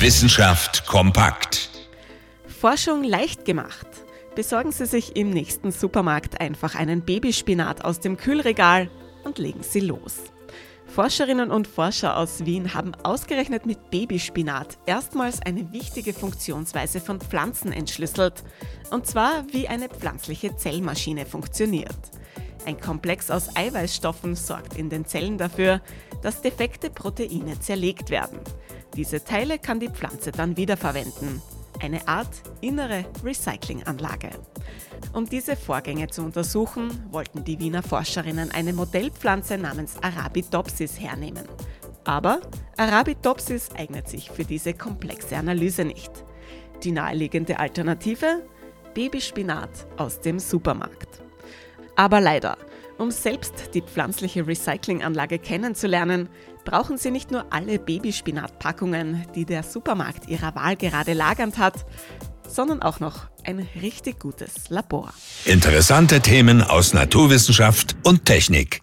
Wissenschaft kompakt. Forschung leicht gemacht. Besorgen Sie sich im nächsten Supermarkt einfach einen Babyspinat aus dem Kühlregal und legen Sie los. Forscherinnen und Forscher aus Wien haben ausgerechnet mit Babyspinat erstmals eine wichtige Funktionsweise von Pflanzen entschlüsselt, und zwar wie eine pflanzliche Zellmaschine funktioniert. Ein Komplex aus Eiweißstoffen sorgt in den Zellen dafür, dass defekte Proteine zerlegt werden. Diese Teile kann die Pflanze dann wiederverwenden. Eine Art innere Recyclinganlage. Um diese Vorgänge zu untersuchen, wollten die Wiener Forscherinnen eine Modellpflanze namens Arabidopsis hernehmen. Aber Arabidopsis eignet sich für diese komplexe Analyse nicht. Die naheliegende Alternative? Babyspinat aus dem Supermarkt. Aber leider, um selbst die pflanzliche Recyclinganlage kennenzulernen, brauchen Sie nicht nur alle Babyspinatpackungen, die der Supermarkt Ihrer Wahl gerade lagernd hat, sondern auch noch ein richtig gutes Labor. Interessante Themen aus Naturwissenschaft und Technik.